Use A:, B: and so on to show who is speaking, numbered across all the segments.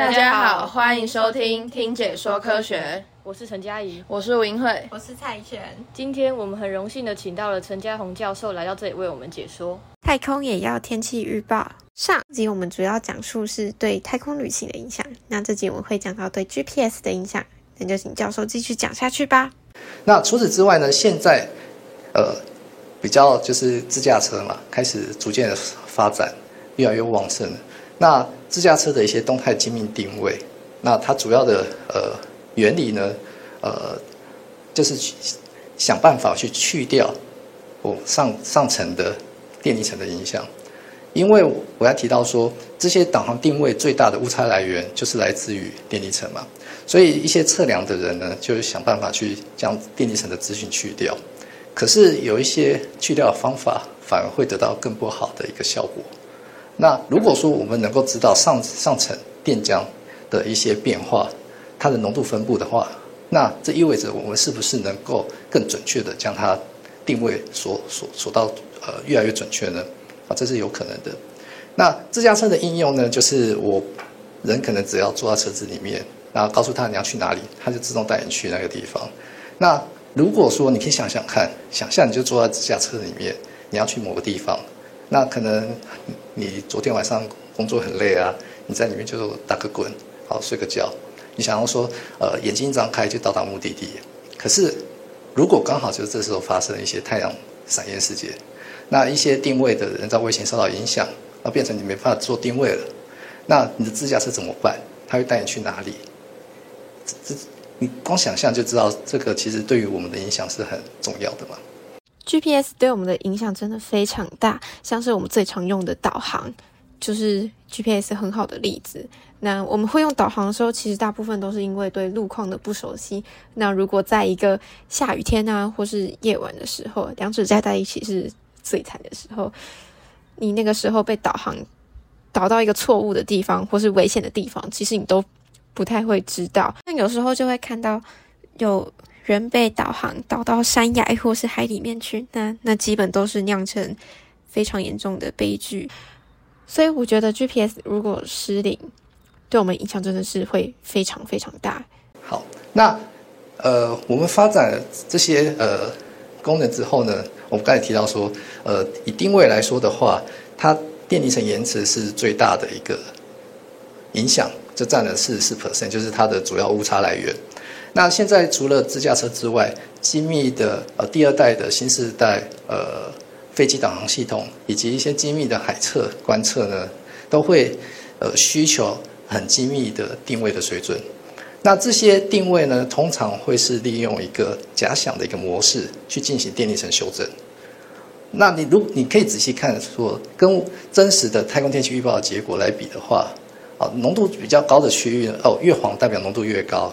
A: 大家好，欢迎收听《听解说科学》，
B: 我是陈佳怡，
A: 我是吴英慧，
C: 我是蔡璇。
B: 今天我们很荣幸的请到了陈家宏教授来到这里为我们解说
D: 太空也要天气预报。上集我们主要讲述是对太空旅行的影响，那这集我们会讲到对 GPS 的影响，那就请教授继续讲下去吧。
E: 那除此之外呢？现在呃比较就是自驾车嘛，开始逐渐的发展，越来越旺盛。那自驾车的一些动态精密定位，那它主要的呃原理呢，呃就是去想办法去去掉我上上层的电离层的影响。因为我要提到说，这些导航定位最大的误差来源就是来自于电离层嘛，所以一些测量的人呢，就是想办法去将电离层的资讯去掉。可是有一些去掉的方法，反而会得到更不好的一个效果。那如果说我们能够知道上上层电浆的一些变化，它的浓度分布的话，那这意味着我们是不是能够更准确的将它定位所所所到呃越来越准确呢？啊，这是有可能的。那自驾车的应用呢，就是我人可能只要坐在车子里面，然后告诉他你要去哪里，他就自动带你去那个地方。那如果说你可以想想看，想象你就坐在自驾车里面，你要去某个地方，那可能你昨天晚上工作很累啊，你在里面就打个滚，好睡个觉。你想要说，呃，眼睛一张开就到达目的地。可是如果刚好就是这时候发生了一些太阳闪焰事件。那一些定位的人造卫星受到影响，而变成你没办法做定位了，那你的自驾车怎么办？他会带你去哪里？这你光想象就知道，这个其实对于我们的影响是很重要的嘛。
D: GPS 对我们的影响真的非常大，像是我们最常用的导航，就是 GPS 很好的例子。那我们会用导航的时候，其实大部分都是因为对路况的不熟悉。那如果在一个下雨天啊，或是夜晚的时候，两者加在一起是。最惨的时候，你那个时候被导航导到一个错误的地方，或是危险的地方，其实你都不太会知道。那有时候就会看到有人被导航导到山崖或是海里面去，那那基本都是酿成非常严重的悲剧。所以我觉得 GPS 如果失灵，对我们影响真的是会非常非常大。
E: 好，那呃，我们发展这些呃功能之后呢？我们刚才提到说，呃，以定位来说的话，它电离层延迟是最大的一个影响，就占了四十四 percent，就是它的主要误差来源。那现在除了自驾车之外，精密的呃第二代的新世代呃飞机导航系统，以及一些精密的海测观测呢，都会呃需求很精密的定位的水准。那这些定位呢，通常会是利用一个假想的一个模式去进行电力层修正。那你如你可以仔细看说，跟真实的太空天气预报的结果来比的话，啊，浓度比较高的区域哦，越黄代表浓度越高，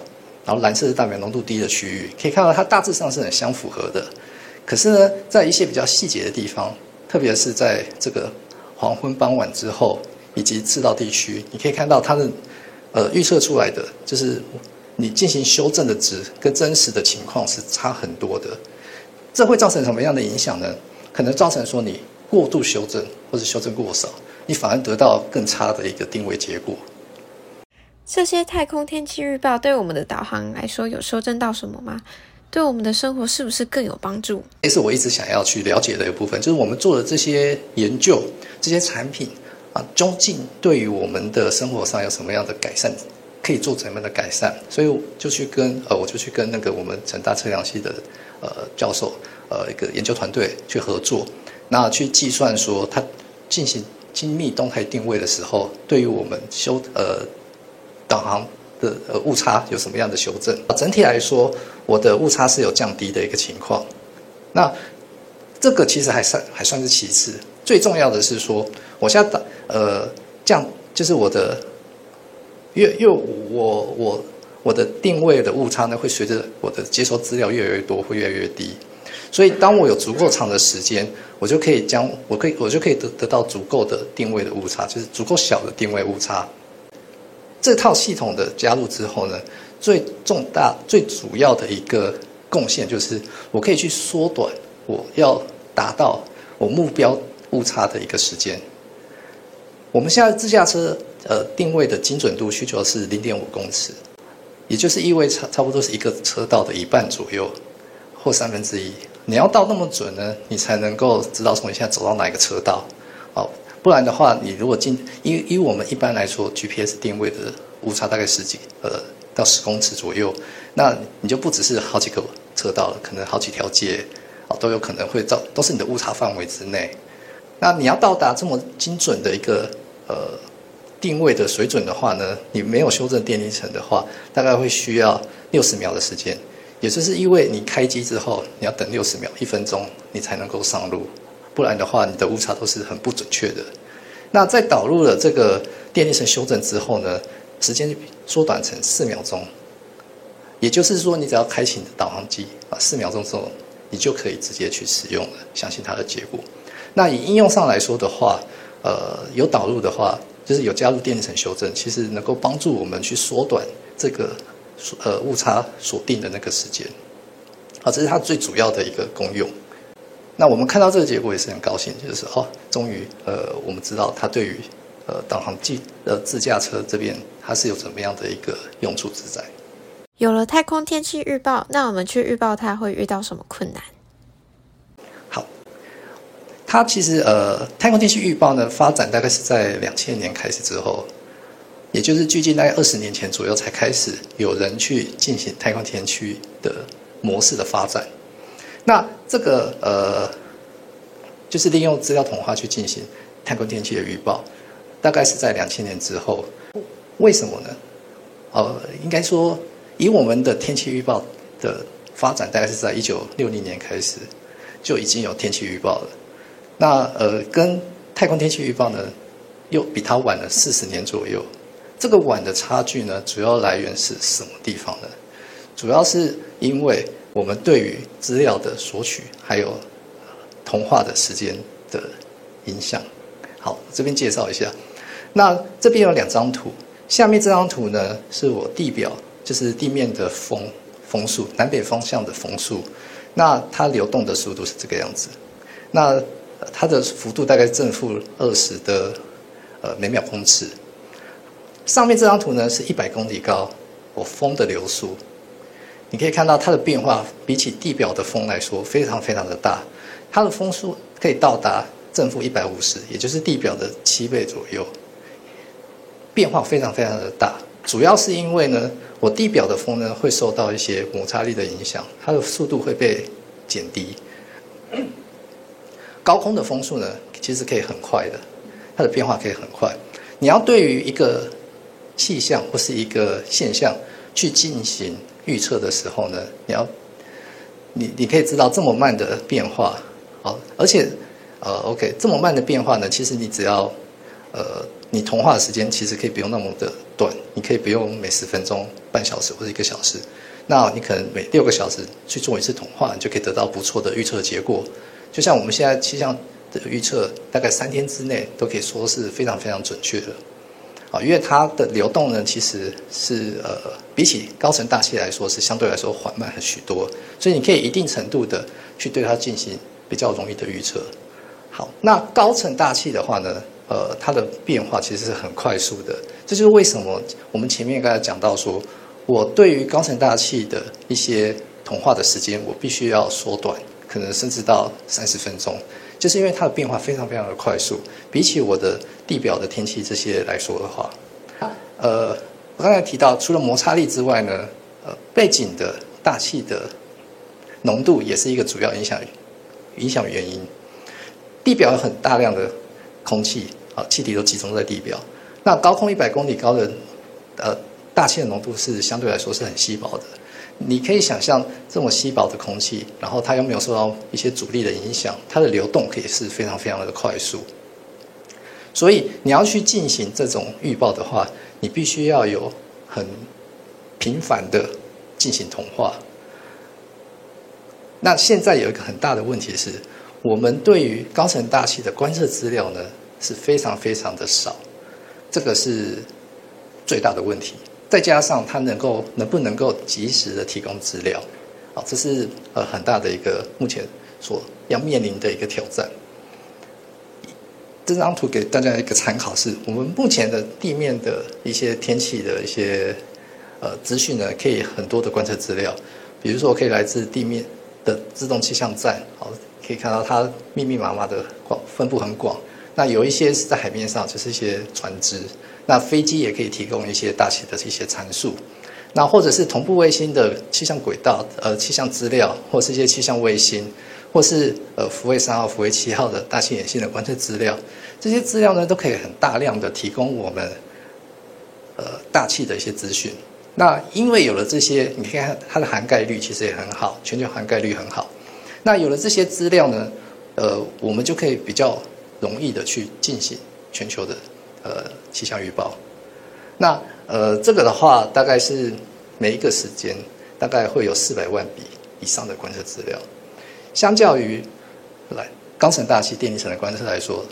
E: 然后蓝色是代表浓度低的区域，可以看到它大致上是很相符合的。可是呢，在一些比较细节的地方，特别是在这个黄昏傍晚之后，以及赤道地区，你可以看到它的。呃，预测出来的就是你进行修正的值跟真实的情况是差很多的，这会造成什么样的影响呢？可能造成说你过度修正或者修正过少，你反而得到更差的一个定位结果。
D: 这些太空天气预报对我们的导航来说有修正到什么吗？对我们的生活是不是更有帮助？
E: 这是我一直想要去了解的一部分，就是我们做的这些研究、这些产品啊。究竟对于我们的生活上有什么样的改善？可以做怎样的改善？所以就去跟呃，我就去跟那个我们成大测量系的呃教授呃一个研究团队去合作，那去计算说它进行精密动态定位的时候，对于我们修呃导航的呃误差有什么样的修正？整体来说，我的误差是有降低的一个情况。那这个其实还算还算是其次，最重要的是说，我现在打。呃，这样就是我的，因为因为我我我的定位的误差呢，会随着我的接收资料越来越多，会越来越低。所以，当我有足够长的时间，我就可以将我可以我就可以得得到足够的定位的误差，就是足够小的定位误差。这套系统的加入之后呢，最重大最主要的一个贡献就是，我可以去缩短我要达到我目标误差的一个时间。我们现在自驾车呃定位的精准度需求是零点五公尺，也就是意味差差不多是一个车道的一半左右或三分之一。你要到那么准呢，你才能够知道从你现在走到哪一个车道，不然的话，你如果进，因为因为我们一般来说 GPS 定位的误差大概十几呃到十公尺左右，那你就不只是好几个车道了，可能好几条街，哦都有可能会造，都是你的误差范围之内。那你要到达这么精准的一个呃定位的水准的话呢，你没有修正电力层的话，大概会需要六十秒的时间。也就是因为你开机之后，你要等六十秒、一分钟，你才能够上路，不然的话，你的误差都是很不准确的。那在导入了这个电力层修正之后呢，时间缩短成四秒钟。也就是说，你只要开启你的导航机啊，四秒钟之后，你就可以直接去使用了，相信它的结果。那以应用上来说的话，呃，有导入的话，就是有加入电力层修正，其实能够帮助我们去缩短这个。呃，误差锁定的那个时间，啊，这是它最主要的一个功用。那我们看到这个结果也是很高兴，就是哦，终于呃，我们知道它对于呃导航机呃自驾车这边它是有怎么样的一个用处之在。
D: 有了太空天气预报，那我们去预报它会遇到什么困难？
E: 好，它其实呃，太空天气预报呢发展大概是在两千年开始之后。也就是距今大概二十年前左右才开始有人去进行太空天气的模式的发展。那这个呃，就是利用资料同化去进行太空天气的预报，大概是在两千年之后。为什么呢？呃，应该说以我们的天气预报的发展，大概是在一九六零年开始就已经有天气预报了。那呃，跟太空天气预报呢，又比它晚了四十年左右。这个晚的差距呢，主要来源是什么地方呢？主要是因为我们对于资料的索取，还有同化的时间的影响。好，这边介绍一下。那这边有两张图，下面这张图呢，是我地表，就是地面的风风速，南北方向的风速。那它流动的速度是这个样子。那它的幅度大概正负二十的呃每秒公尺。上面这张图呢是一百公里高，我风的流速，你可以看到它的变化，比起地表的风来说非常非常的大，它的风速可以到达正负一百五十，也就是地表的七倍左右，变化非常非常的大。主要是因为呢，我地表的风呢会受到一些摩擦力的影响，它的速度会被减低。高空的风速呢其实可以很快的，它的变化可以很快。你要对于一个气象或是一个现象去进行预测的时候呢，你要你你可以知道这么慢的变化，好，而且呃，OK，这么慢的变化呢，其实你只要呃，你同化的时间其实可以不用那么的短，你可以不用每十分钟、半小时或者一个小时，那你可能每六个小时去做一次同化，你就可以得到不错的预测结果。就像我们现在气象的预测，大概三天之内都可以说是非常非常准确的。啊，因为它的流动呢，其实是呃，比起高层大气来说，是相对来说缓慢很许多，所以你可以一定程度的去对它进行比较容易的预测。好，那高层大气的话呢，呃，它的变化其实是很快速的，这就是为什么我们前面刚才讲到说，我对于高层大气的一些同化的时间，我必须要缩短，可能甚至到三十分钟。就是因为它的变化非常非常的快速，比起我的地表的天气这些来说的话，呃，我刚才提到除了摩擦力之外呢，呃，背景的大气的浓度也是一个主要影响影响原因。地表有很大量的空气啊，气体都集中在地表，那高空一百公里高的呃大气的浓度是相对来说是很稀薄的。你可以想象这么稀薄的空气，然后它又没有受到一些阻力的影响，它的流动可以是非常非常的快速。所以你要去进行这种预报的话，你必须要有很频繁的进行同化。那现在有一个很大的问题是，我们对于高层大气的观测资料呢是非常非常的少，这个是最大的问题。再加上它能够能不能够及时的提供资料，啊，这是呃很大的一个目前所要面临的一个挑战。这张图给大家一个参考，是我们目前的地面的一些天气的一些呃资讯呢，可以很多的观测资料，比如说我可以来自地面的自动气象站，好，可以看到它密密麻麻的广分布很广。那有一些是在海面上，就是一些船只。那飞机也可以提供一些大气的一些参数。那或者是同步卫星的气象轨道，呃，气象资料，或是一些气象卫星。或是呃福卫三号、福卫七号的大气演性的观测资料，这些资料呢都可以很大量的提供我们呃大气的一些资讯。那因为有了这些，你看它的涵盖率其实也很好，全球涵盖率很好。那有了这些资料呢，呃，我们就可以比较容易的去进行全球的呃气象预报。那呃这个的话，大概是每一个时间大概会有四百万笔以上的观测资料。相较于来高层大气电离层的观测来说，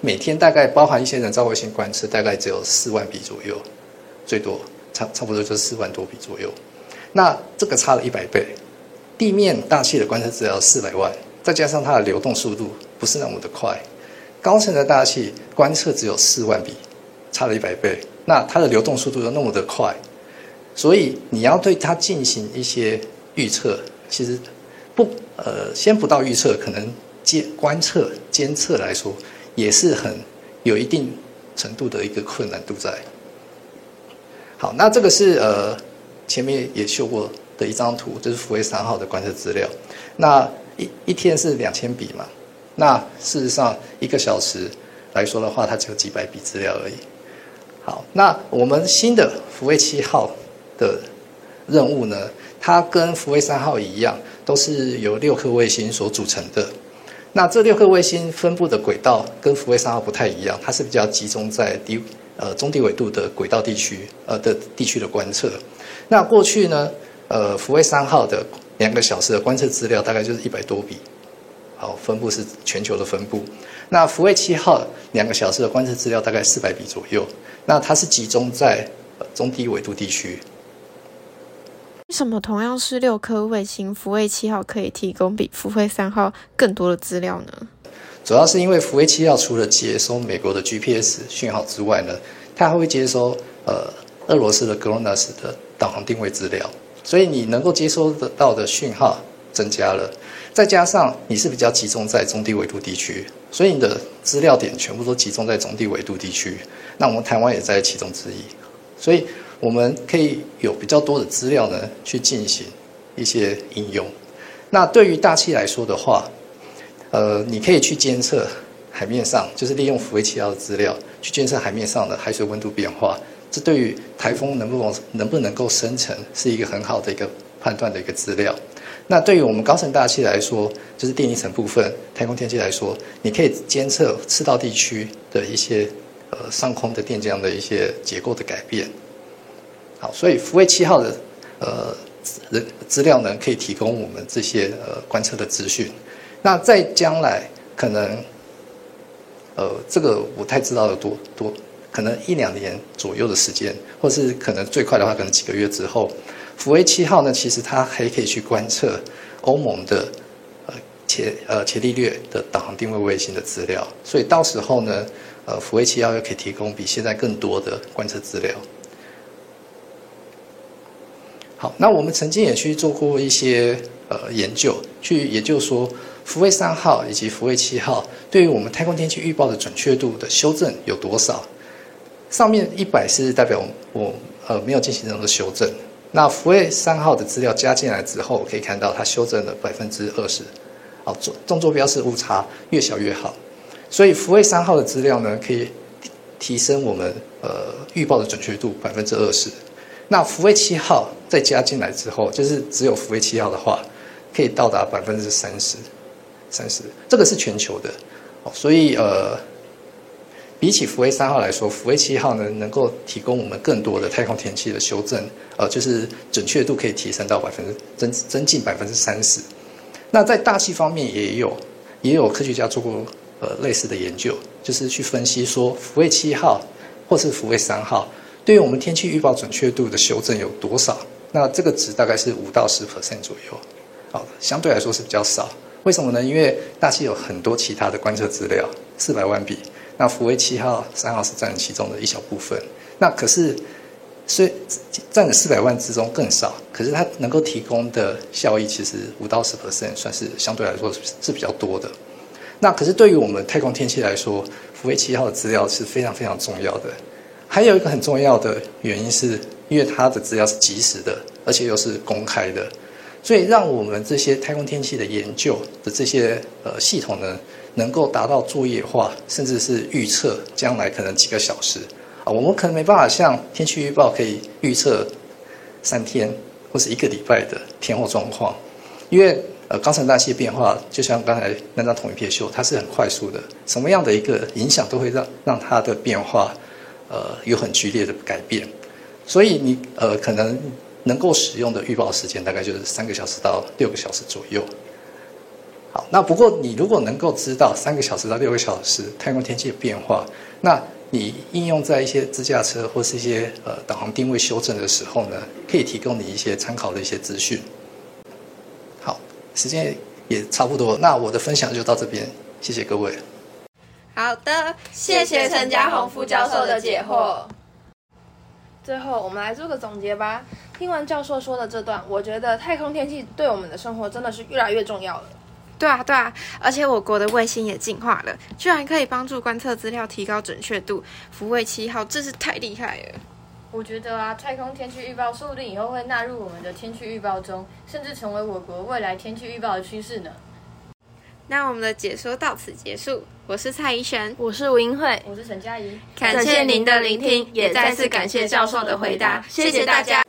E: 每天大概包含一些人造卫星观测，大概只有四万笔左右，最多差差不多就是四万多笔左右。那这个差了一百倍，地面大气的观测资料四百万，再加上它的流动速度不是那么的快，高层的大气观测只有四万笔，差了一百倍。那它的流动速度又那么的快，所以你要对它进行一些预测，其实。不，呃，先不到预测，可能监观测、监测来说，也是很有一定程度的一个困难度在。好，那这个是呃前面也秀过的一张图，就是福威三号的观测资料。那一一天是两千笔嘛？那事实上一个小时来说的话，它只有几百笔资料而已。好，那我们新的福卫七号的任务呢？它跟福卫三号一样。都是由六颗卫星所组成的。那这六颗卫星分布的轨道跟福卫三号不太一样，它是比较集中在低呃中低纬度的轨道地区呃的地区的观测。那过去呢，呃福卫三号的两个小时的观测资料大概就是一百多笔，好分布是全球的分布。那福卫七号两个小时的观测资料大概四百笔左右，那它是集中在中低纬度地区。
D: 为什么同样是六颗卫星，福卫七号可以提供比福卫三号更多的资料呢？
E: 主要是因为福卫七号除了接收美国的 GPS 讯号之外呢，它还会接收呃俄罗斯的 GLONASS 的导航定位资料，所以你能够接收得到的讯号增加了。再加上你是比较集中在中低纬度地区，所以你的资料点全部都集中在中低纬度地区。那我们台湾也在其中之一，所以。我们可以有比较多的资料呢，去进行一些应用。那对于大气来说的话，呃，你可以去监测海面上，就是利用福卫七号的资料去监测海面上的海水温度变化。这对于台风能不能能不能够生成，是一个很好的一个判断的一个资料。那对于我们高层大气来说，就是电离层部分、太空天气来说，你可以监测赤道地区的一些呃上空的电浆的一些结构的改变。好，所以福卫七号的呃人资料呢，可以提供我们这些呃观测的资讯。那在将来可能呃这个不太知道有多多，可能一两年左右的时间，或是可能最快的话，可能几个月之后，福卫七号呢，其实它还可以去观测欧盟的呃伽呃伽利略的导航定位卫星的资料。所以到时候呢，呃福卫七号又可以提供比现在更多的观测资料。好，那我们曾经也去做过一些呃研究，去研究说福卫三号以及福卫七号对于我们太空天气预报的准确度的修正有多少？上面一百是代表我呃没有进行任何修正。那福卫三号的资料加进来之后，可以看到它修正了百分之二十。好，纵纵坐标是误差越小越好，所以福卫三号的资料呢，可以提升我们呃预报的准确度百分之二十。那福卫七号再加进来之后，就是只有福卫七号的话，可以到达百分之三十，三十，这个是全球的，所以呃，比起福卫三号来说，福卫七号呢能够提供我们更多的太空天气的修正，呃，就是准确度可以提升到百分之增增进百分之三十。那在大气方面也有也有科学家做过呃类似的研究，就是去分析说福卫七号或是福卫三号。对于我们天气预报准确度的修正有多少？那这个值大概是五到十 percent 左右，好，相对来说是比较少。为什么呢？因为大气有很多其他的观测资料，四百万笔，那福卫七号、三号是占其中的一小部分。那可是，虽占了四百万之中更少，可是它能够提供的效益其实五到十 percent 算是相对来说是比较多的。那可是对于我们太空天气来说，福卫七号的资料是非常非常重要的。还有一个很重要的原因是，因为它的资料是及时的，而且又是公开的。所以，让我们这些太空天气的研究的这些呃系统呢，能够达到作业化，甚至是预测将来可能几个小时啊，我们可能没办法像天气预报可以预测三天或是一个礼拜的天候状况，因为呃高层大气变化，就像刚才那张同一片秀，它是很快速的，什么样的一个影响都会让让它的变化呃有很剧烈的改变，所以你呃可能。能够使用的预报时间大概就是三个小时到六个小时左右。好，那不过你如果能够知道三个小时到六个小时太空天气的变化，那你应用在一些自驾车或是一些呃导航定位修正的时候呢，可以提供你一些参考的一些资讯。好，时间也差不多，那我的分享就到这边，谢谢各位。
A: 好的，谢谢陈家宏副教授的解惑。最后，我们来做个总结吧。听完教授说的这段，我觉得太空天气对我们的生活真的是越来越重要了。
D: 对啊，对啊，而且我国的卫星也进化了，居然可以帮助观测资料提高准确度。福卫七号真是太厉害了。
B: 我觉得啊，太空天气预报说不定以后会纳入我们的天气预报中，甚至成为我国未来天气预报的趋势呢。
D: 那我们的解说到此结束。我是蔡怡璇，
A: 我是吴英慧，
B: 我是陈佳怡。
A: 感谢您的聆听，也再次感谢教授的回答，谢谢大家。